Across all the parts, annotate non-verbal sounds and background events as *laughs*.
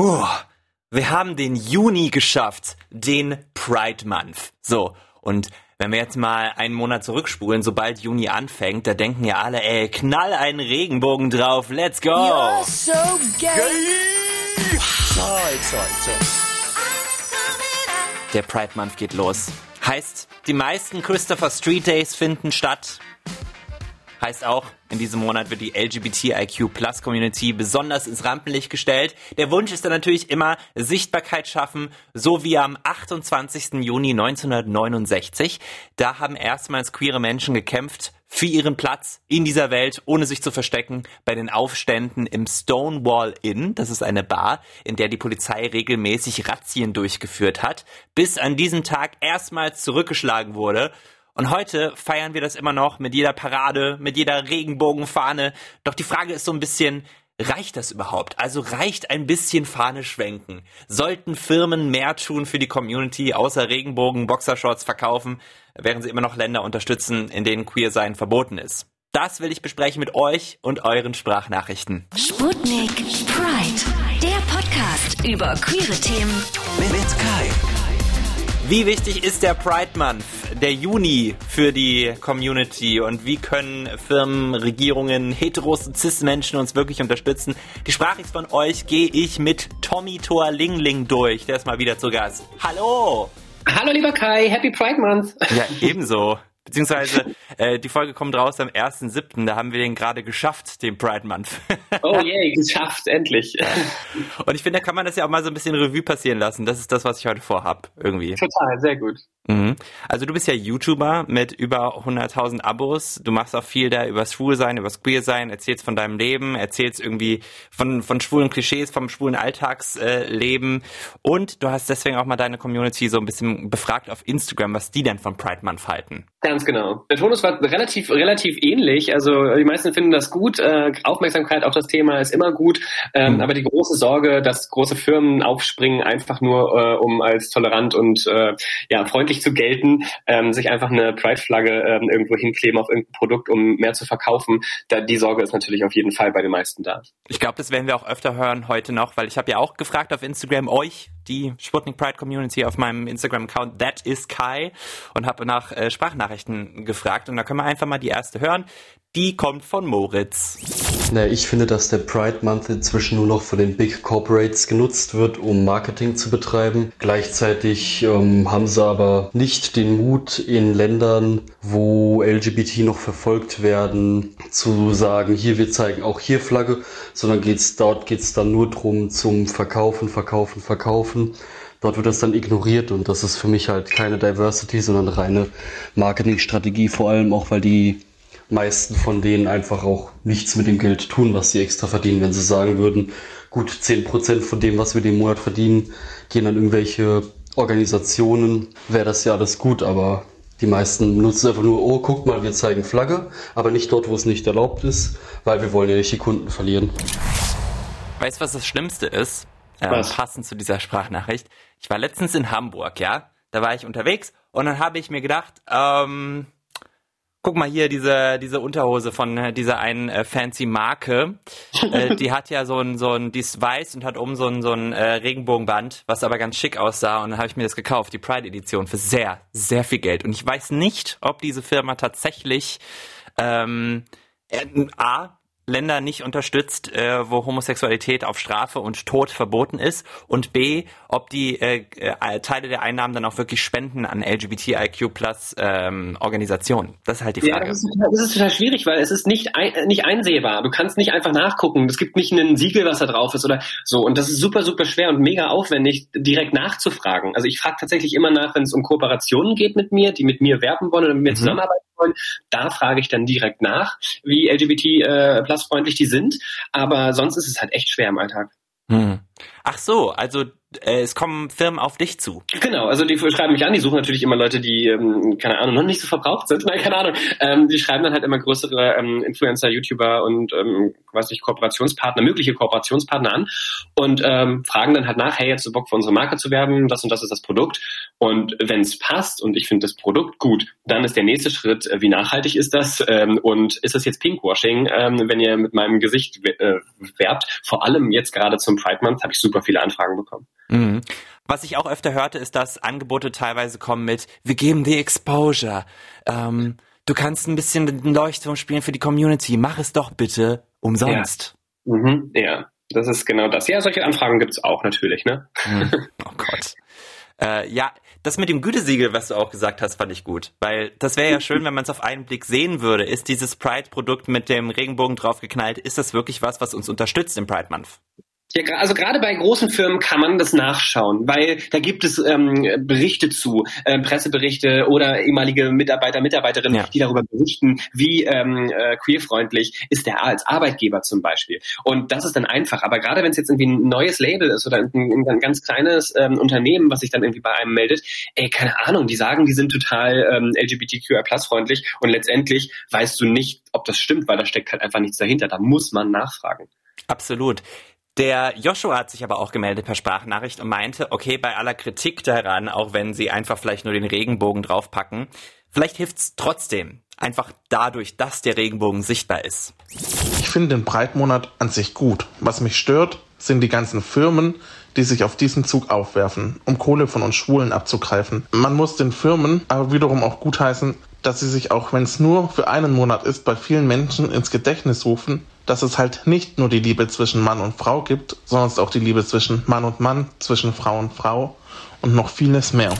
Uh, wir haben den Juni geschafft, den Pride Month. So, und wenn wir jetzt mal einen Monat zurückspulen, sobald Juni anfängt, da denken ja alle, ey, knall einen Regenbogen drauf, let's go! You're so gay. Toll, toll, toll. Der Pride Month geht los. Heißt, die meisten Christopher Street Days finden statt. Heißt auch, in diesem Monat wird die LGBTIQ Plus Community besonders ins Rampenlicht gestellt. Der Wunsch ist dann natürlich immer Sichtbarkeit schaffen, so wie am 28. Juni 1969. Da haben erstmals queere Menschen gekämpft für ihren Platz in dieser Welt, ohne sich zu verstecken, bei den Aufständen im Stonewall Inn. Das ist eine Bar, in der die Polizei regelmäßig Razzien durchgeführt hat, bis an diesem Tag erstmals zurückgeschlagen wurde. Und heute feiern wir das immer noch mit jeder Parade, mit jeder Regenbogenfahne. Doch die Frage ist so ein bisschen, reicht das überhaupt? Also reicht ein bisschen Fahne schwenken? Sollten Firmen mehr tun für die Community, außer Regenbogen, Boxershorts verkaufen, während sie immer noch Länder unterstützen, in denen Queer sein verboten ist? Das will ich besprechen mit euch und euren Sprachnachrichten. Sputnik Pride, der Podcast über queere Themen Mit Kai. Wie wichtig ist der Pride Month, der Juni für die Community und wie können Firmen, Regierungen, Heteros und Cis-Menschen uns wirklich unterstützen? Die Sprachricht von euch gehe ich mit Tommy Thor Lingling durch. Der ist mal wieder zu Gast. Hallo! Hallo lieber Kai, Happy Pride Month. Ja, ebenso. Beziehungsweise äh, die Folge kommt raus am 1.7., da haben wir den gerade geschafft, den Pride Month. *laughs* Oh yay, geschafft, endlich. Und ich finde, da kann man das ja auch mal so ein bisschen Revue passieren lassen. Das ist das, was ich heute vorhab, irgendwie. Total, sehr gut. Mhm. Also du bist ja YouTuber mit über 100.000 Abos. Du machst auch viel da übers Schwulsein, übers Queersein, erzählst von deinem Leben, erzählst irgendwie von, von schwulen Klischees, vom schwulen Alltagsleben. Und du hast deswegen auch mal deine Community so ein bisschen befragt auf Instagram, was die denn von Pride Month halten. Ganz genau. Der Tonus war relativ, relativ ähnlich. Also die meisten finden das gut. Äh, Aufmerksamkeit auf das Thema ist immer gut. Ähm, Mhm. Aber die große Sorge, dass große Firmen aufspringen, einfach nur äh, um als tolerant und äh, ja, freundlich zu gelten, ähm, sich einfach eine Pride-Flagge ähm, irgendwo hinkleben auf irgendein Produkt, um mehr zu verkaufen. Da, die Sorge ist natürlich auf jeden Fall bei den meisten da. Ich glaube, das werden wir auch öfter hören heute noch, weil ich habe ja auch gefragt auf Instagram euch, die Sputnik Pride Community auf meinem Instagram-Account That is Kai und habe nach äh, Sprachnachrichten gefragt und da können wir einfach mal die erste hören. Die kommt von Moritz. Na, ich finde, dass der Pride Month inzwischen nur noch von den Big Corporates genutzt wird, um Marketing zu betreiben. Gleichzeitig ähm, haben sie aber nicht den Mut, in Ländern, wo LGBT noch verfolgt werden, zu sagen, hier, wir zeigen auch hier Flagge, sondern geht's, dort geht's dann nur drum zum Verkaufen, Verkaufen, Verkaufen. Dort wird das dann ignoriert und das ist für mich halt keine Diversity, sondern reine Marketingstrategie, vor allem auch, weil die meisten von denen einfach auch nichts mit dem Geld tun, was sie extra verdienen. Wenn sie sagen würden, gut, 10% von dem, was wir den Monat verdienen, gehen an irgendwelche Organisationen, wäre das ja alles gut, aber die meisten nutzen einfach nur, oh, guck mal, wir zeigen Flagge, aber nicht dort, wo es nicht erlaubt ist, weil wir wollen ja nicht die Kunden verlieren. Weißt du, was das Schlimmste ist? Ähm, Was? passend zu dieser Sprachnachricht. Ich war letztens in Hamburg, ja. Da war ich unterwegs und dann habe ich mir gedacht, ähm, guck mal hier, diese, diese Unterhose von äh, dieser einen äh, fancy Marke. äh, *laughs* die hat ja so ein, so ein, die ist weiß und hat oben so ein, so ein äh, Regenbogenband, was aber ganz schick aussah. Und dann habe ich mir das gekauft, die Pride-Edition, für sehr, sehr viel Geld. Und ich weiß nicht, ob diese Firma tatsächlich ähm, äh, A, Länder nicht unterstützt, äh, wo Homosexualität auf Strafe und Tod verboten ist und B, ob die äh, äh, Teile der Einnahmen dann auch wirklich spenden an LGBTIQ plus ähm, Organisationen. Das ist halt die Ja, Frage. das ist, total- das ist total schwierig, weil es ist nicht, ein, nicht einsehbar. Du kannst nicht einfach nachgucken. Es gibt nicht ein Siegel, was da drauf ist oder so. Und das ist super, super schwer und mega aufwendig, direkt nachzufragen. Also ich frage tatsächlich immer nach, wenn es um Kooperationen geht mit mir, die mit mir werben wollen oder mit mir Mhm. zusammenarbeiten wollen. Da frage ich dann direkt nach, wie LGBT äh, plus freundlich die sind. Aber sonst ist es halt echt schwer im Alltag. Hm. Ach so, also äh, es kommen Firmen auf dich zu. Genau, also die schreiben mich an, die suchen natürlich immer Leute, die, ähm, keine Ahnung, noch nicht so verbraucht sind, *laughs* nein, keine Ahnung. Ähm, die schreiben dann halt immer größere ähm, Influencer, YouTuber und ähm, weiß nicht, Kooperationspartner, mögliche Kooperationspartner an und ähm, fragen dann halt nach, hey, jetzt du Bock für unsere Marke zu werben, das und das ist das Produkt. Und wenn es passt und ich finde das Produkt gut, dann ist der nächste Schritt, äh, wie nachhaltig ist das ähm, und ist das jetzt Pinkwashing, ähm, wenn ihr mit meinem Gesicht äh, werbt. Vor allem jetzt gerade zum Pride Month habe ich super viele Anfragen bekommen. Mhm. Was ich auch öfter hörte, ist, dass Angebote teilweise kommen mit, wir geben dir Exposure. Ähm, du kannst ein bisschen den Leuchtturm spielen für die Community. Mach es doch bitte umsonst. Ja, mhm, ja. das ist genau das. Ja, solche Anfragen gibt's auch natürlich, ne? Mhm. *laughs* Oh Gott. Äh, ja, das mit dem Gütesiegel, was du auch gesagt hast, fand ich gut. Weil das wäre ja *laughs* schön, wenn man es auf einen Blick sehen würde. Ist dieses Pride-Produkt mit dem Regenbogen draufgeknallt, ist das wirklich was, was uns unterstützt im Pride Month? Ja, also gerade bei großen Firmen kann man das nachschauen, weil da gibt es ähm, Berichte zu, äh, Presseberichte oder ehemalige Mitarbeiter, Mitarbeiterinnen, ja. die darüber berichten, wie ähm, äh, queerfreundlich ist der als Arbeitgeber zum Beispiel. Und das ist dann einfach. Aber gerade wenn es jetzt irgendwie ein neues Label ist oder ein, ein ganz kleines ähm, Unternehmen, was sich dann irgendwie bei einem meldet, ey, keine Ahnung, die sagen, die sind total ähm, LGBTQI-freundlich und letztendlich weißt du nicht, ob das stimmt, weil da steckt halt einfach nichts dahinter. Da muss man nachfragen. Absolut. Der Joshua hat sich aber auch gemeldet per Sprachnachricht und meinte, okay, bei aller Kritik daran, auch wenn sie einfach vielleicht nur den Regenbogen draufpacken, vielleicht hilft's trotzdem. Einfach dadurch, dass der Regenbogen sichtbar ist. Ich finde den Breitmonat an sich gut. Was mich stört, sind die ganzen Firmen, die sich auf diesen Zug aufwerfen, um Kohle von uns Schwulen abzugreifen. Man muss den Firmen aber wiederum auch gutheißen, dass sie sich auch, wenn es nur für einen Monat ist, bei vielen Menschen ins Gedächtnis rufen, dass es halt nicht nur die Liebe zwischen Mann und Frau gibt, sondern auch die Liebe zwischen Mann und Mann, zwischen Frau und Frau und noch vieles mehr.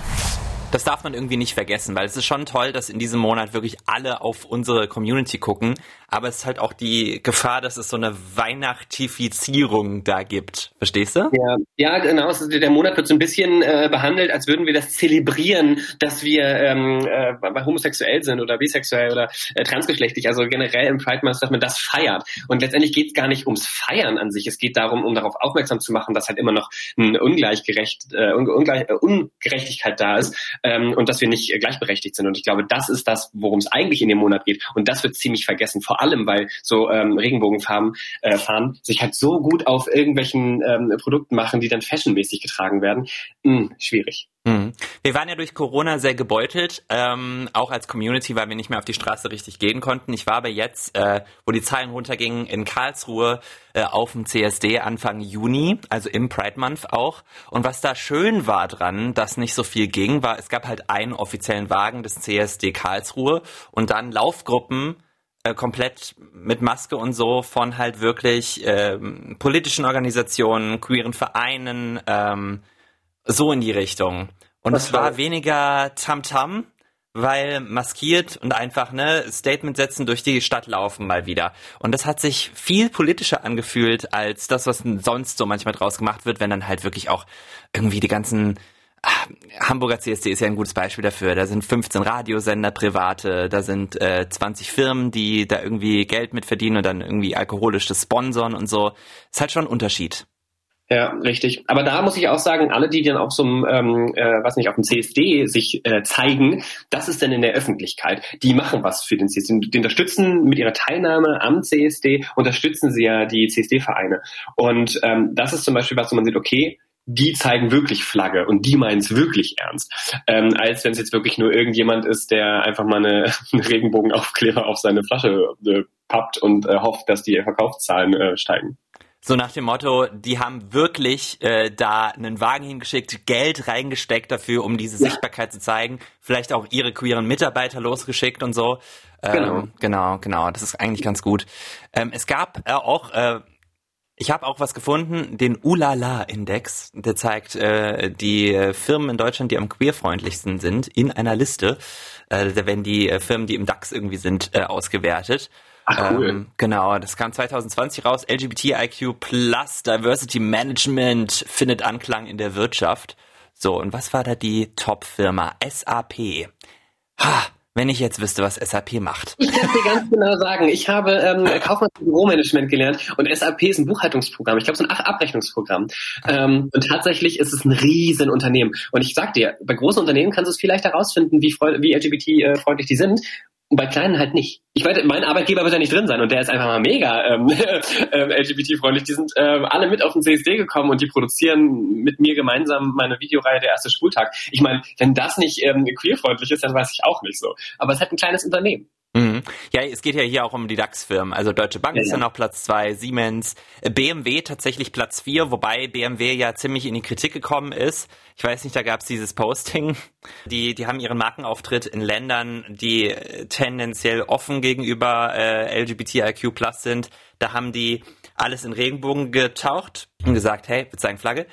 Das darf man irgendwie nicht vergessen, weil es ist schon toll, dass in diesem Monat wirklich alle auf unsere Community gucken, aber es ist halt auch die Gefahr, dass es so eine Weihnachtifizierung da gibt. Verstehst du? Ja, ja genau. Der Monat wird so ein bisschen äh, behandelt, als würden wir das zelebrieren, dass wir ähm, äh, homosexuell sind oder bisexuell oder äh, transgeschlechtlich. Also generell im Pride Month, dass man das feiert. Und letztendlich geht es gar nicht ums Feiern an sich. Es geht darum, um darauf aufmerksam zu machen, dass halt immer noch ein ungleichgerecht, äh, Ungleich, äh, Ungerechtigkeit da ist ähm, und dass wir nicht gleichberechtigt sind. Und ich glaube, das ist das, worum es eigentlich in dem Monat geht. Und das wird ziemlich vergessen. Vor allem, weil so ähm, Regenbogenfarben äh, fahren sich halt so gut auf irgendwelchen ähm, Produkten machen, die dann fashionmäßig getragen werden. Hm, schwierig. Mhm. Wir waren ja durch Corona sehr gebeutelt, ähm, auch als Community, weil wir nicht mehr auf die Straße richtig gehen konnten. Ich war aber jetzt, äh, wo die Zahlen runtergingen, in Karlsruhe äh, auf dem CSD Anfang Juni, also im Pride Month auch. Und was da schön war dran, dass nicht so viel ging, war, es gab halt einen offiziellen Wagen des CSD Karlsruhe und dann Laufgruppen äh, komplett mit Maske und so von halt wirklich ähm, politischen Organisationen, queeren Vereinen, ähm, so in die Richtung. Und es war weniger Tamtam, -Tam, weil maskiert und einfach ne Statement setzen durch die Stadt laufen mal wieder. Und das hat sich viel politischer angefühlt als das, was sonst so manchmal draus gemacht wird, wenn dann halt wirklich auch irgendwie die ganzen Hamburger CSD ist ja ein gutes Beispiel dafür. Da sind 15 Radiosender private, da sind äh, 20 Firmen, die da irgendwie Geld mit verdienen und dann irgendwie alkoholisch das sponsern und so. Ist halt schon ein Unterschied. Ja, richtig. Aber da muss ich auch sagen, alle, die dann auf so einem, ähm, äh, was nicht, auf dem CSD sich äh, zeigen, das ist dann in der Öffentlichkeit. Die machen was für den CSD. Die unterstützen mit ihrer Teilnahme am CSD, unterstützen sie ja die CSD-Vereine. Und ähm, das ist zum Beispiel was, wo man sieht, okay, die zeigen wirklich Flagge und die meinen es wirklich ernst. Ähm, als wenn es jetzt wirklich nur irgendjemand ist, der einfach mal eine, *laughs* einen Regenbogenaufkleber auf seine Flasche äh, pappt und äh, hofft, dass die Verkaufszahlen äh, steigen. So nach dem Motto, die haben wirklich äh, da einen Wagen hingeschickt, Geld reingesteckt dafür, um diese ja. Sichtbarkeit zu zeigen. Vielleicht auch ihre queeren Mitarbeiter losgeschickt und so. Ähm, genau. genau, genau. Das ist eigentlich ganz gut. Ähm, es gab äh, auch äh, ich habe auch was gefunden, den Ulala-Index. Der zeigt äh, die äh, Firmen in Deutschland, die am queerfreundlichsten sind, in einer Liste. Äh, da werden die äh, Firmen, die im DAX irgendwie sind, äh, ausgewertet. Ach, cool. Ähm, genau, das kam 2020 raus. LGBTIQ Plus Diversity Management findet Anklang in der Wirtschaft. So, und was war da die Top-Firma? SAP. Ha, wenn ich jetzt wüsste, was SAP macht? Ich kann dir ganz genau sagen. Ich habe ähm, Kaufmanns- und Büromanagement gelernt und SAP ist ein Buchhaltungsprogramm. Ich glaube, so ein Abrechnungsprogramm. Ähm, und tatsächlich ist es ein Riesenunternehmen. Und ich sag dir, bei großen Unternehmen kannst du es vielleicht herausfinden, wie, wie LGBT-freundlich die sind. Und bei kleinen halt nicht. Ich weiß, mein Arbeitgeber wird ja nicht drin sein und der ist einfach mal mega ähm, *laughs* ähm, LGBT-freundlich. Die sind ähm, alle mit auf den CSD gekommen und die produzieren mit mir gemeinsam meine Videoreihe Der erste Schultag. Ich meine, wenn das nicht ähm, queerfreundlich ist, dann weiß ich auch nicht so. Aber es ist halt ein kleines Unternehmen. Mhm. Ja, es geht ja hier auch um die DAX-Firmen. Also Deutsche Bank ja, ist dann auf Platz zwei, Siemens, äh, BMW tatsächlich Platz vier, wobei BMW ja ziemlich in die Kritik gekommen ist. Ich weiß nicht, da gab es dieses Posting. Die, die haben ihren Markenauftritt in Ländern, die äh, tendenziell offen gegenüber äh, LGBTIQ Plus sind. Da haben die alles in Regenbogen getaucht und gesagt, hey, wir zeigen Flagge.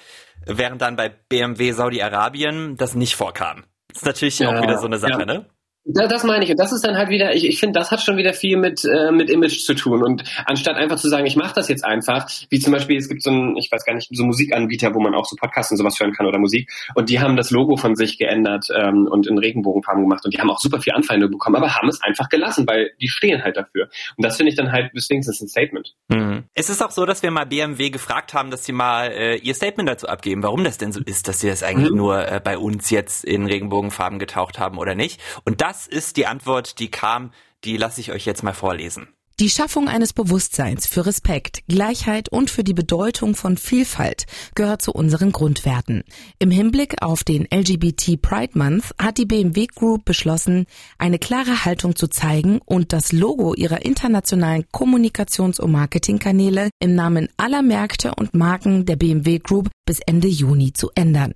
Während dann bei BMW Saudi-Arabien das nicht vorkam. Das ist natürlich ja, auch wieder so eine Sache, ja. ne? Das meine ich. Und das ist dann halt wieder, ich, ich finde, das hat schon wieder viel mit, äh, mit Image zu tun. Und anstatt einfach zu sagen, ich mache das jetzt einfach, wie zum Beispiel, es gibt so ein, ich weiß gar nicht, so Musikanbieter, wo man auch so Podcasts und sowas hören kann oder Musik. Und die haben das Logo von sich geändert ähm, und in Regenbogenfarben gemacht. Und die haben auch super viel Anfeindung bekommen, aber haben es einfach gelassen, weil die stehen halt dafür. Und das finde ich dann halt, deswegen ist es ein Statement. Mhm. Es ist auch so, dass wir mal BMW gefragt haben, dass sie mal äh, ihr Statement dazu abgeben, warum das denn so ist, dass sie das eigentlich mhm. nur äh, bei uns jetzt in Regenbogenfarben getaucht haben oder nicht. Und das ist die Antwort, die kam, die lasse ich euch jetzt mal vorlesen. Die Schaffung eines Bewusstseins für Respekt, Gleichheit und für die Bedeutung von Vielfalt gehört zu unseren Grundwerten. Im Hinblick auf den LGBT Pride Month hat die BMW Group beschlossen, eine klare Haltung zu zeigen und das Logo ihrer internationalen Kommunikations- und Marketingkanäle im Namen aller Märkte und Marken der BMW Group bis Ende Juni zu ändern.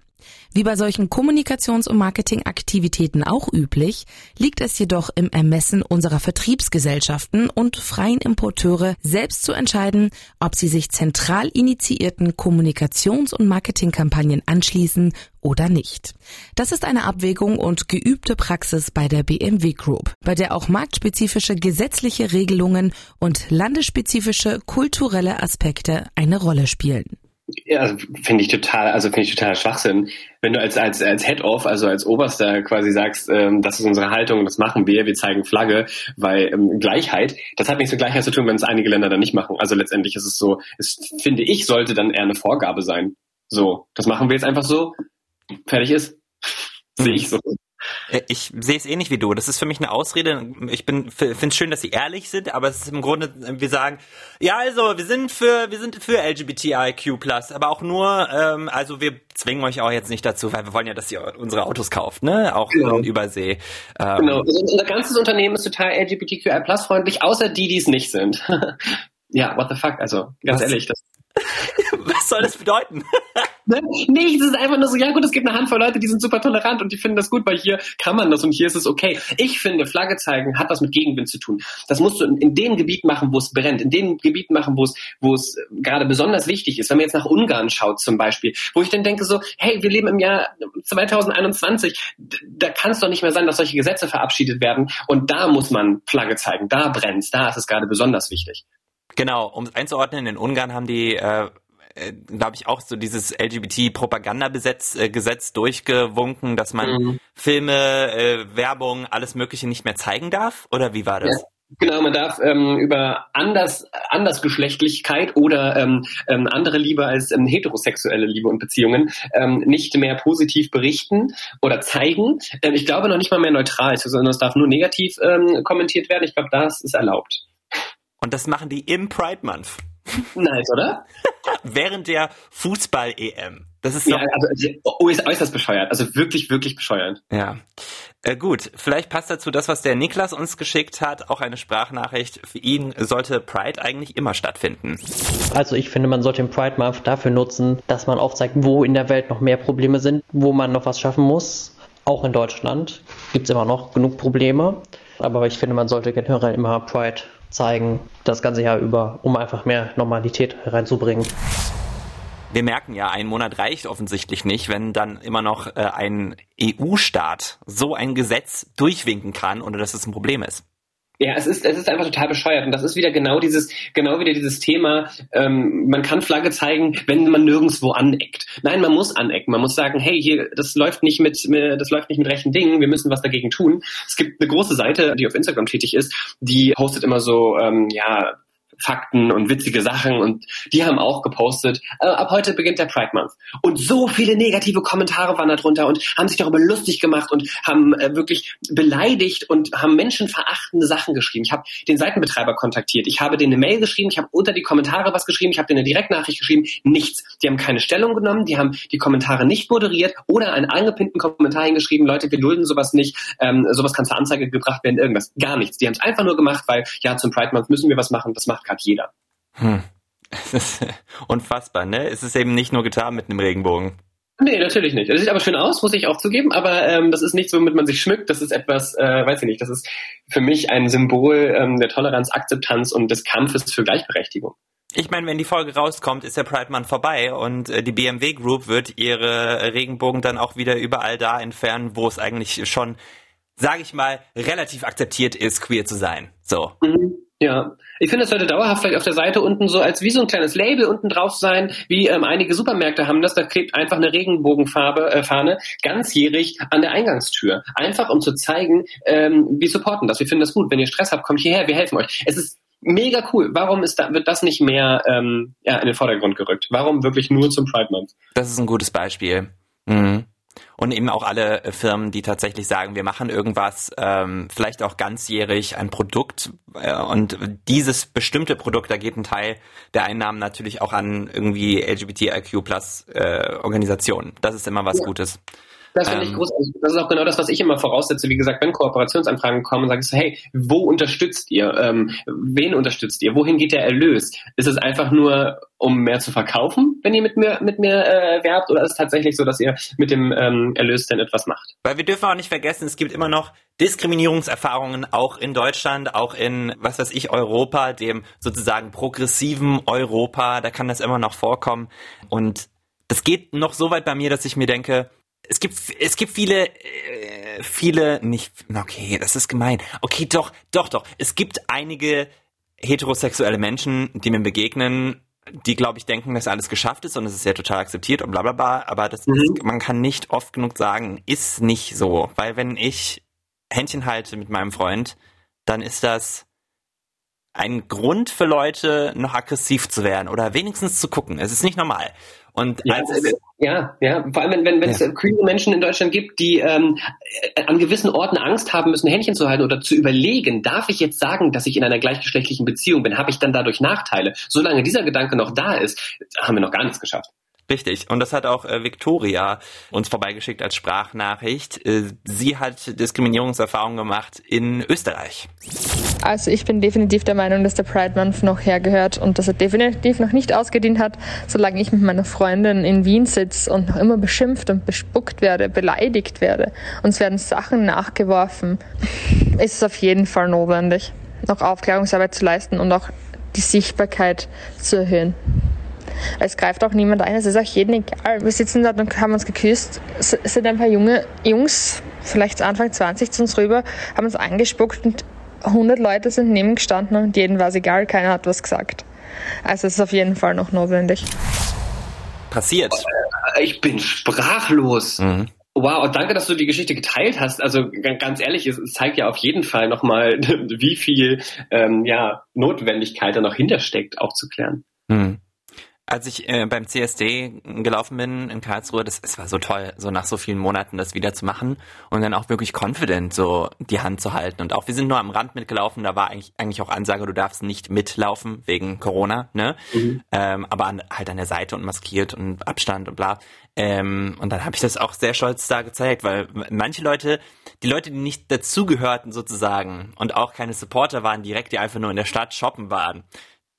Wie bei solchen Kommunikations- und Marketingaktivitäten auch üblich, liegt es jedoch im Ermessen unserer Vertriebsgesellschaften und freien Importeure selbst zu entscheiden, ob sie sich zentral initiierten Kommunikations- und Marketingkampagnen anschließen oder nicht. Das ist eine Abwägung und geübte Praxis bei der BMW Group, bei der auch marktspezifische gesetzliche Regelungen und landesspezifische kulturelle Aspekte eine Rolle spielen. Also finde ich total, also finde ich total Schwachsinn. Wenn du als als als Head-Off, also als Oberster quasi sagst, ähm, das ist unsere Haltung, das machen wir, wir zeigen Flagge, weil ähm, Gleichheit, das hat nichts mit Gleichheit zu tun, wenn es einige Länder dann nicht machen. Also letztendlich ist es so, es finde ich sollte dann eher eine Vorgabe sein. So, das machen wir jetzt einfach so, fertig ist. *laughs* Sehe ich so. Äh, ich sehe es ähnlich wie du. Das ist für mich eine Ausrede. Ich bin finde es schön, dass sie ehrlich sind, aber es ist im Grunde, wir sagen, ja, also wir sind für wir sind für LGBTIQ+, aber auch nur, ähm, also wir zwingen euch auch jetzt nicht dazu, weil wir wollen ja, dass ihr unsere Autos kauft, ne? Auch genau. in Übersee. Ähm, genau. Also unser ganzes Unternehmen ist total LGBTQI+ freundlich, außer die, die es nicht sind. *laughs* ja, what the fuck? Also ganz Was? ehrlich, das *laughs* Was soll das bedeuten? *laughs* ne? Nichts, es ist einfach nur so, ja gut, es gibt eine Handvoll Leute, die sind super tolerant und die finden das gut, weil hier kann man das und hier ist es okay. Ich finde, Flagge zeigen hat was mit Gegenwind zu tun. Das musst du in, in dem Gebiet machen, wo es brennt, in dem Gebiet machen, wo es, wo es gerade besonders wichtig ist. Wenn man jetzt nach Ungarn schaut zum Beispiel, wo ich dann denke so, hey, wir leben im Jahr 2021, da kann es doch nicht mehr sein, dass solche Gesetze verabschiedet werden und da muss man Flagge zeigen, da brennt da ist es gerade besonders wichtig. Genau, um es einzuordnen, in Ungarn haben die äh, äh glaube ich, auch so dieses LGBT-Propaganda-Gesetz äh, Gesetz durchgewunken, dass man mhm. Filme, äh, Werbung, alles Mögliche nicht mehr zeigen darf? Oder wie war das? Ja. Genau, man darf ähm, über anders, Andersgeschlechtlichkeit oder ähm, ähm, andere Liebe als ähm, heterosexuelle Liebe und Beziehungen ähm, nicht mehr positiv berichten oder zeigen. Ähm, ich glaube noch nicht mal mehr neutral, sondern es darf nur negativ ähm, kommentiert werden. Ich glaube, das ist erlaubt. Und das machen die im Pride Month. Nice, oder? Während der Fußball-EM. Das ist ja, also äußerst bescheuert. Also wirklich, wirklich bescheuert. Ja. Äh, gut, vielleicht passt dazu das, was der Niklas uns geschickt hat, auch eine Sprachnachricht. Für ihn sollte Pride eigentlich immer stattfinden. Also ich finde, man sollte den Pride Month dafür nutzen, dass man aufzeigt, wo in der Welt noch mehr Probleme sind, wo man noch was schaffen muss. Auch in Deutschland gibt es immer noch genug Probleme. Aber ich finde, man sollte generell immer Pride zeigen, das ganze Jahr über, um einfach mehr Normalität reinzubringen. Wir merken ja, ein Monat reicht offensichtlich nicht, wenn dann immer noch äh, ein EU-Staat so ein Gesetz durchwinken kann, ohne dass es ein Problem ist. Ja, es ist, es ist einfach total bescheuert. Und das ist wieder genau dieses, genau wieder dieses Thema, ähm, man kann Flagge zeigen, wenn man nirgendwo aneckt. Nein, man muss anecken. Man muss sagen, hey, hier, das läuft nicht mit, das läuft nicht mit rechten Dingen, wir müssen was dagegen tun. Es gibt eine große Seite, die auf Instagram tätig ist, die postet immer so, ähm, ja, Fakten und witzige Sachen und die haben auch gepostet, äh, ab heute beginnt der Pride Month. Und so viele negative Kommentare waren da drunter und haben sich darüber lustig gemacht und haben äh, wirklich beleidigt und haben menschenverachtende Sachen geschrieben. Ich habe den Seitenbetreiber kontaktiert, ich habe denen eine Mail geschrieben, ich habe unter die Kommentare was geschrieben, ich habe denen eine Direktnachricht geschrieben, nichts. Die haben keine Stellung genommen, die haben die Kommentare nicht moderiert oder einen angepinnten Kommentar hingeschrieben, Leute, wir dulden sowas nicht, ähm, sowas kann zur Anzeige gebracht werden, irgendwas. Gar nichts. Die haben es einfach nur gemacht, weil ja, zum Pride Month müssen wir was machen, das macht hat jeder. Hm. Es ist *laughs* unfassbar, ne? Es ist eben nicht nur getan mit einem Regenbogen. Nee, natürlich nicht. Das sieht aber schön aus, muss ich auch zugeben, aber ähm, das ist nichts, womit man sich schmückt. Das ist etwas, äh, weiß ich nicht, das ist für mich ein Symbol ähm, der Toleranz, Akzeptanz und des Kampfes für Gleichberechtigung. Ich meine, wenn die Folge rauskommt, ist der Pride Month vorbei und äh, die BMW Group wird ihre Regenbogen dann auch wieder überall da entfernen, wo es eigentlich schon, sage ich mal, relativ akzeptiert ist, queer zu sein. So. Mhm. Ja, ich finde, es sollte dauerhaft vielleicht auf der Seite unten so als wie so ein kleines Label unten drauf sein, wie ähm, einige Supermärkte haben das. Da klebt einfach eine Regenbogenfarbe äh, Fahne ganzjährig an der Eingangstür, einfach um zu zeigen, ähm, wir supporten das, wir finden das gut. Wenn ihr Stress habt, kommt hierher, wir helfen euch. Es ist mega cool. Warum ist da, wird das nicht mehr ähm, ja, in den Vordergrund gerückt? Warum wirklich nur zum Pride Month? Das ist ein gutes Beispiel. Mhm. Und eben auch alle äh, Firmen, die tatsächlich sagen, wir machen irgendwas, ähm, vielleicht auch ganzjährig ein Produkt äh, und dieses bestimmte Produkt, da geht ein Teil der Einnahmen natürlich auch an irgendwie LGBTIQ plus äh, Organisationen. Das ist immer was ja. Gutes. Das finde ich ähm, großartig. Das ist auch genau das, was ich immer voraussetze. Wie gesagt, wenn Kooperationsanfragen kommen, sage ich so, hey, wo unterstützt ihr? Ähm, wen unterstützt ihr? Wohin geht der Erlös? Ist es einfach nur, um mehr zu verkaufen, wenn ihr mit mir, mit mir äh, werbt? Oder ist es tatsächlich so, dass ihr mit dem ähm, Erlös denn etwas macht? Weil wir dürfen auch nicht vergessen, es gibt immer noch Diskriminierungserfahrungen auch in Deutschland, auch in, was weiß ich, Europa, dem sozusagen progressiven Europa. Da kann das immer noch vorkommen. Und das geht noch so weit bei mir, dass ich mir denke, es gibt es gibt viele äh, viele nicht okay das ist gemein. Okay doch doch doch. Es gibt einige heterosexuelle Menschen die mir begegnen die glaube ich denken dass alles geschafft ist und es ist ja total akzeptiert und bla bla bla. Aber das mhm. ist, man kann nicht oft genug sagen ist nicht so. Weil wenn ich Händchen halte mit meinem Freund dann ist das ein Grund für Leute noch aggressiv zu werden oder wenigstens zu gucken. Es ist nicht normal und ja, also, ja, ja, vor allem wenn, wenn es ja. Menschen in Deutschland gibt, die ähm, an gewissen Orten Angst haben müssen, Händchen zu halten oder zu überlegen, darf ich jetzt sagen, dass ich in einer gleichgeschlechtlichen Beziehung bin, habe ich dann dadurch Nachteile? Solange dieser Gedanke noch da ist, haben wir noch gar nichts geschafft. Richtig. Und das hat auch äh, Victoria uns vorbeigeschickt als Sprachnachricht. Äh, sie hat Diskriminierungserfahrungen gemacht in Österreich. Also ich bin definitiv der Meinung, dass der Pride Month noch hergehört und dass er definitiv noch nicht ausgedient hat, solange ich mit meiner Freundin in Wien sitze und noch immer beschimpft und bespuckt werde, beleidigt werde. Uns werden Sachen nachgeworfen. *laughs* Ist es auf jeden Fall notwendig, noch Aufklärungsarbeit zu leisten und auch die Sichtbarkeit zu erhöhen. Es greift auch niemand ein, es ist auch jedem egal. Wir sitzen da und haben uns geküsst. Es sind ein paar junge Jungs, vielleicht Anfang 20 zu uns rüber, haben uns angespuckt und 100 Leute sind neben gestanden und jedem war es egal, keiner hat was gesagt. Also es ist auf jeden Fall noch notwendig. Passiert. Ich bin sprachlos. Mhm. Wow, danke, dass du die Geschichte geteilt hast. Also ganz ehrlich, es zeigt ja auf jeden Fall nochmal, *laughs* wie viel ähm, ja, Notwendigkeit da noch hintersteckt, aufzuklären. Mhm als ich äh, beim CSD gelaufen bin in Karlsruhe, das, es war so toll, so nach so vielen Monaten das wieder zu machen und dann auch wirklich confident so die Hand zu halten. Und auch wir sind nur am Rand mitgelaufen, da war eigentlich, eigentlich auch Ansage, du darfst nicht mitlaufen wegen Corona, ne? Mhm. Ähm, aber an, halt an der Seite und maskiert und Abstand und bla. Ähm, und dann habe ich das auch sehr stolz da gezeigt, weil manche Leute, die Leute, die nicht dazugehörten sozusagen und auch keine Supporter waren, direkt, die einfach nur in der Stadt shoppen waren,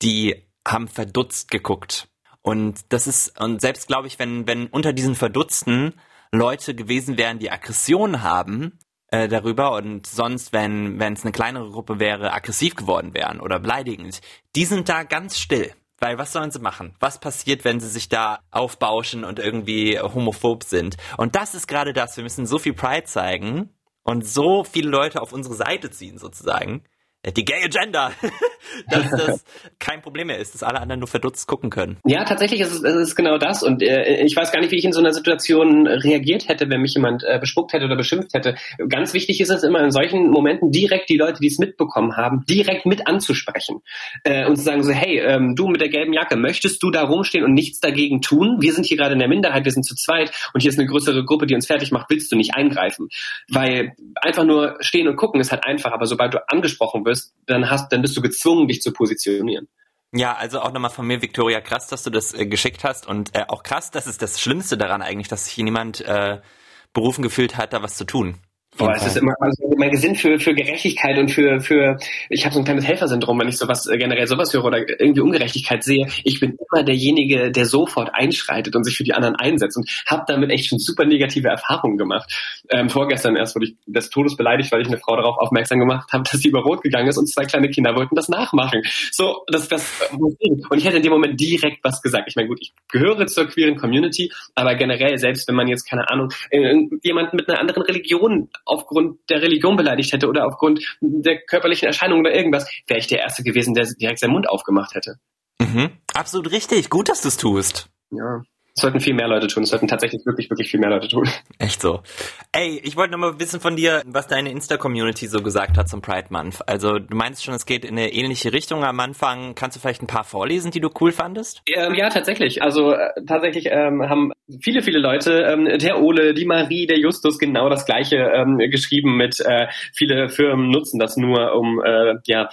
die haben verdutzt geguckt und das ist, und selbst glaube ich, wenn, wenn unter diesen Verdutzten Leute gewesen wären, die Aggression haben äh, darüber und sonst, wenn wenn es eine kleinere Gruppe wäre, aggressiv geworden wären oder beleidigend, die sind da ganz still. Weil was sollen sie machen? Was passiert, wenn sie sich da aufbauschen und irgendwie homophob sind? Und das ist gerade das. Wir müssen so viel Pride zeigen und so viele Leute auf unsere Seite ziehen sozusagen, die Gay Agenda, *laughs* dass das kein Problem mehr ist, dass alle anderen nur verdutzt gucken können. Ja, tatsächlich ist es, ist genau das. Und äh, ich weiß gar nicht, wie ich in so einer Situation reagiert hätte, wenn mich jemand äh, bespuckt hätte oder beschimpft hätte. Ganz wichtig ist es immer in solchen Momenten direkt die Leute, die es mitbekommen haben, direkt mit anzusprechen äh, und zu sagen so, hey, ähm, du mit der gelben Jacke, möchtest du da rumstehen und nichts dagegen tun? Wir sind hier gerade in der Minderheit, wir sind zu zweit und hier ist eine größere Gruppe, die uns fertig macht. Willst du nicht eingreifen? Weil einfach nur stehen und gucken ist halt einfach, aber sobald du angesprochen wirst, wirst, dann hast, dann bist du gezwungen, dich zu positionieren. Ja, also auch nochmal von mir, Victoria, krass, dass du das äh, geschickt hast und äh, auch krass, das ist das Schlimmste daran eigentlich, dass sich niemand äh, berufen gefühlt hat, da was zu tun. Boah, es ist immer also mein Sinn für, für Gerechtigkeit und für, für ich habe so ein kleines Helfersyndrom, wenn ich sowas äh, generell sowas höre oder irgendwie Ungerechtigkeit sehe. Ich bin immer derjenige, der sofort einschreitet und sich für die anderen einsetzt und habe damit echt schon super negative Erfahrungen gemacht. Ähm, vorgestern erst wurde ich des Todes beleidigt, weil ich eine Frau darauf aufmerksam gemacht habe, *laughs* dass sie über Rot gegangen ist und zwei kleine Kinder wollten das nachmachen. So, das, das und ich hätte in dem Moment direkt was gesagt. Ich meine, gut, ich gehöre zur queeren Community, aber generell, selbst wenn man jetzt, keine Ahnung, jemanden mit einer anderen Religion aufgrund der Religion beleidigt hätte oder aufgrund der körperlichen Erscheinung oder irgendwas, wäre ich der Erste gewesen, der direkt seinen Mund aufgemacht hätte. Mhm. Absolut richtig. Gut, dass du es tust. Ja. Das sollten viel mehr Leute tun. Das sollten tatsächlich wirklich, wirklich viel mehr Leute tun. Echt so. Ey, ich wollte noch mal wissen von dir, was deine Insta-Community so gesagt hat zum Pride Month. Also du meinst schon, es geht in eine ähnliche Richtung am Anfang. Kannst du vielleicht ein paar vorlesen, die du cool fandest? Ähm, ja, tatsächlich. Also äh, tatsächlich ähm, haben viele, viele Leute, ähm, der Ole, die Marie, der Justus genau das gleiche ähm, geschrieben mit äh, viele Firmen nutzen das nur, um äh, ja,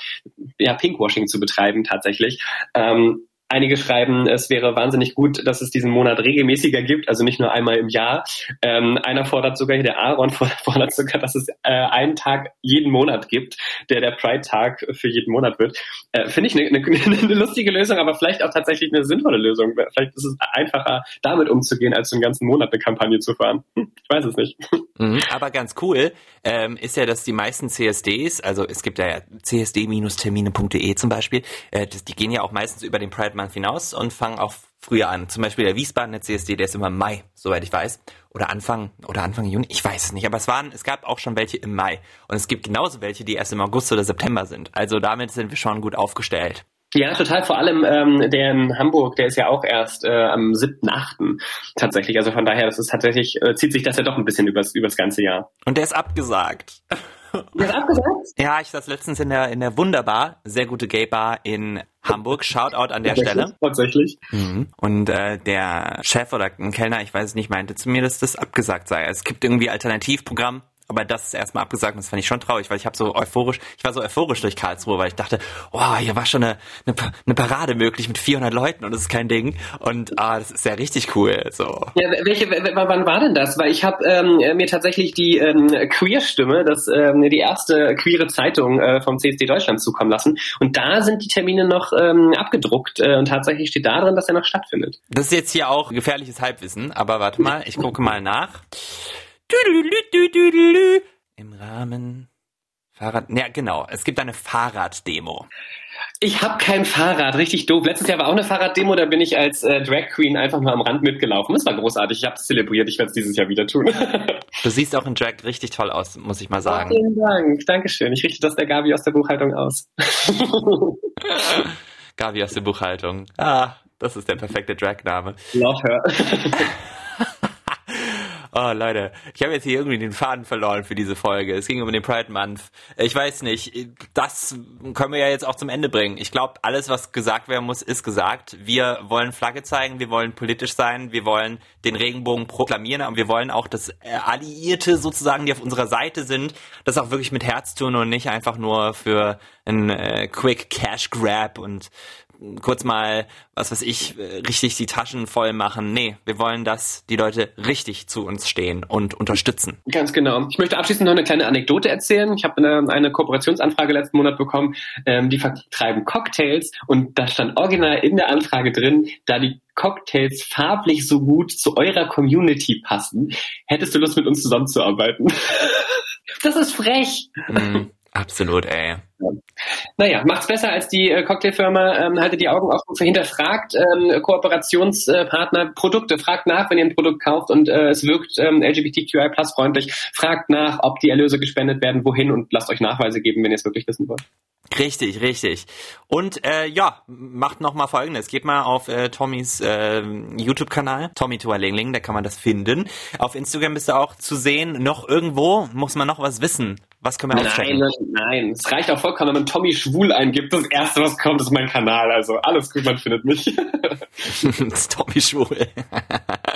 ja, Pinkwashing zu betreiben tatsächlich. Ähm, Einige schreiben, es wäre wahnsinnig gut, dass es diesen Monat regelmäßiger gibt, also nicht nur einmal im Jahr. Ähm, einer fordert sogar, der Aaron *laughs* fordert sogar, dass es äh, einen Tag jeden Monat gibt, der der Pride-Tag für jeden Monat wird. Äh, Finde ich eine ne, *laughs* ne lustige Lösung, aber vielleicht auch tatsächlich eine sinnvolle Lösung. Vielleicht ist es einfacher, damit umzugehen, als den ganzen Monat eine Kampagne zu fahren. Hm, ich weiß es nicht. *laughs* Mhm, aber ganz cool ähm, ist ja, dass die meisten CSDs, also es gibt ja csd-termine.de zum Beispiel, äh, die gehen ja auch meistens über den Pride Month hinaus und fangen auch früher an. Zum Beispiel der Wiesbaden, der CSD, der ist immer im Mai, soweit ich weiß. Oder Anfang, oder Anfang Juni, ich weiß es nicht. Aber es waren, es gab auch schon welche im Mai. Und es gibt genauso welche, die erst im August oder September sind. Also damit sind wir schon gut aufgestellt. Ja, total. Vor allem ähm, der in Hamburg, der ist ja auch erst äh, am 7.8. tatsächlich. Also von daher, das ist tatsächlich, äh, zieht sich das ja doch ein bisschen übers, übers ganze Jahr. Und der ist abgesagt. Abgesagt? Ja, ich saß letztens in der, in der Wunderbar, sehr gute Gay Bar in Hamburg. Shoutout an der Stelle. Tatsächlich. Mhm. Und äh, der Chef oder ein Kellner, ich weiß es nicht, meinte zu mir, dass das abgesagt sei. Es gibt irgendwie Alternativprogramm aber das ist erstmal abgesagt und das fand ich schon traurig, weil ich habe so euphorisch, ich war so euphorisch durch Karlsruhe, weil ich dachte, oh, hier war schon eine, eine, eine Parade möglich mit 400 Leuten und das ist kein Ding und ah, das ist ja richtig cool. So. Ja, welche, wann war denn das? Weil ich habe ähm, mir tatsächlich die ähm, Queer-Stimme, das ähm, die erste queere Zeitung äh, vom CSD Deutschland zukommen lassen und da sind die Termine noch ähm, abgedruckt äh, und tatsächlich steht da drin, dass er noch stattfindet. Das ist jetzt hier auch gefährliches Halbwissen, aber warte mal, ich gucke mal nach. Im Rahmen Fahrrad. Ja, genau. Es gibt eine Fahrraddemo. Ich habe kein Fahrrad, richtig doof. Letztes Jahr war auch eine Fahrraddemo, da bin ich als äh, Drag Queen einfach mal am Rand mitgelaufen. Das war großartig. Ich habe es zelebriert. Ich werde es dieses Jahr wieder tun. *laughs* du siehst auch in Drag richtig toll aus, muss ich mal sagen. Vielen Dank. Dankeschön. Ich richte das der Gabi aus der Buchhaltung aus. *laughs* Gabi aus der Buchhaltung. Ah, das ist der perfekte Drag-Name. Love her. *laughs* Oh, Leute, ich habe jetzt hier irgendwie den Faden verloren für diese Folge. Es ging um den Pride Month. Ich weiß nicht, das können wir ja jetzt auch zum Ende bringen. Ich glaube, alles, was gesagt werden muss, ist gesagt. Wir wollen Flagge zeigen, wir wollen politisch sein, wir wollen den Regenbogen proklamieren und wir wollen auch, dass Alliierte sozusagen, die auf unserer Seite sind, das auch wirklich mit Herz tun und nicht einfach nur für ein äh, Quick Cash Grab und kurz mal, was weiß ich, äh, richtig die Taschen voll machen. Nee, wir wollen, dass die Leute richtig zu uns stehen und unterstützen. Ganz genau. Ich möchte abschließend noch eine kleine Anekdote erzählen. Ich habe eine, eine Kooperationsanfrage letzten Monat bekommen. Ähm, die vertreiben Cocktails und da stand original in der Anfrage drin, da die Cocktails farblich so gut zu eurer Community passen, hättest du Lust mit uns zusammenzuarbeiten? *laughs* das ist frech. Mm. Absolut, ey. Naja, macht's besser als die äh, Cocktailfirma. Ähm, haltet die Augen offen, hinterfragt ähm, Kooperationspartner Produkte. Fragt nach, wenn ihr ein Produkt kauft und äh, es wirkt ähm, LGBTQI plus freundlich. Fragt nach, ob die Erlöse gespendet werden, wohin und lasst euch Nachweise geben, wenn ihr es wirklich wissen wollt. Richtig, richtig. Und äh, ja, macht noch mal folgendes. Geht mal auf äh, Tommys äh, YouTube-Kanal, Tommy Tualingling, da kann man das finden. Auf Instagram bist du auch zu sehen. Noch irgendwo muss man noch was wissen. Was können wir Nein, nein, nein. Es reicht auch vollkommen, wenn man Tommy schwul eingibt. Das erste, was kommt, ist mein Kanal. Also alles gut, man findet mich. *laughs* Tommy schwul.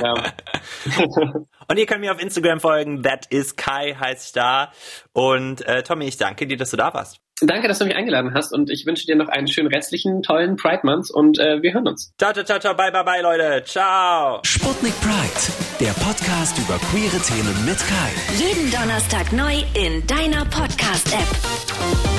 ja. *laughs* Und ihr könnt mir auf Instagram folgen. That is Kai heißt da. Und äh, Tommy, ich danke dir, dass du da warst. Danke, dass du mich eingeladen hast und ich wünsche dir noch einen schönen restlichen, tollen Pride Month und äh, wir hören uns. Ciao, ciao, ciao, ciao, bye, bye, bye, Leute. Ciao. Sputnik Pride, der Podcast über queere Themen mit Kai. Jeden Donnerstag neu in deiner Podcast-App.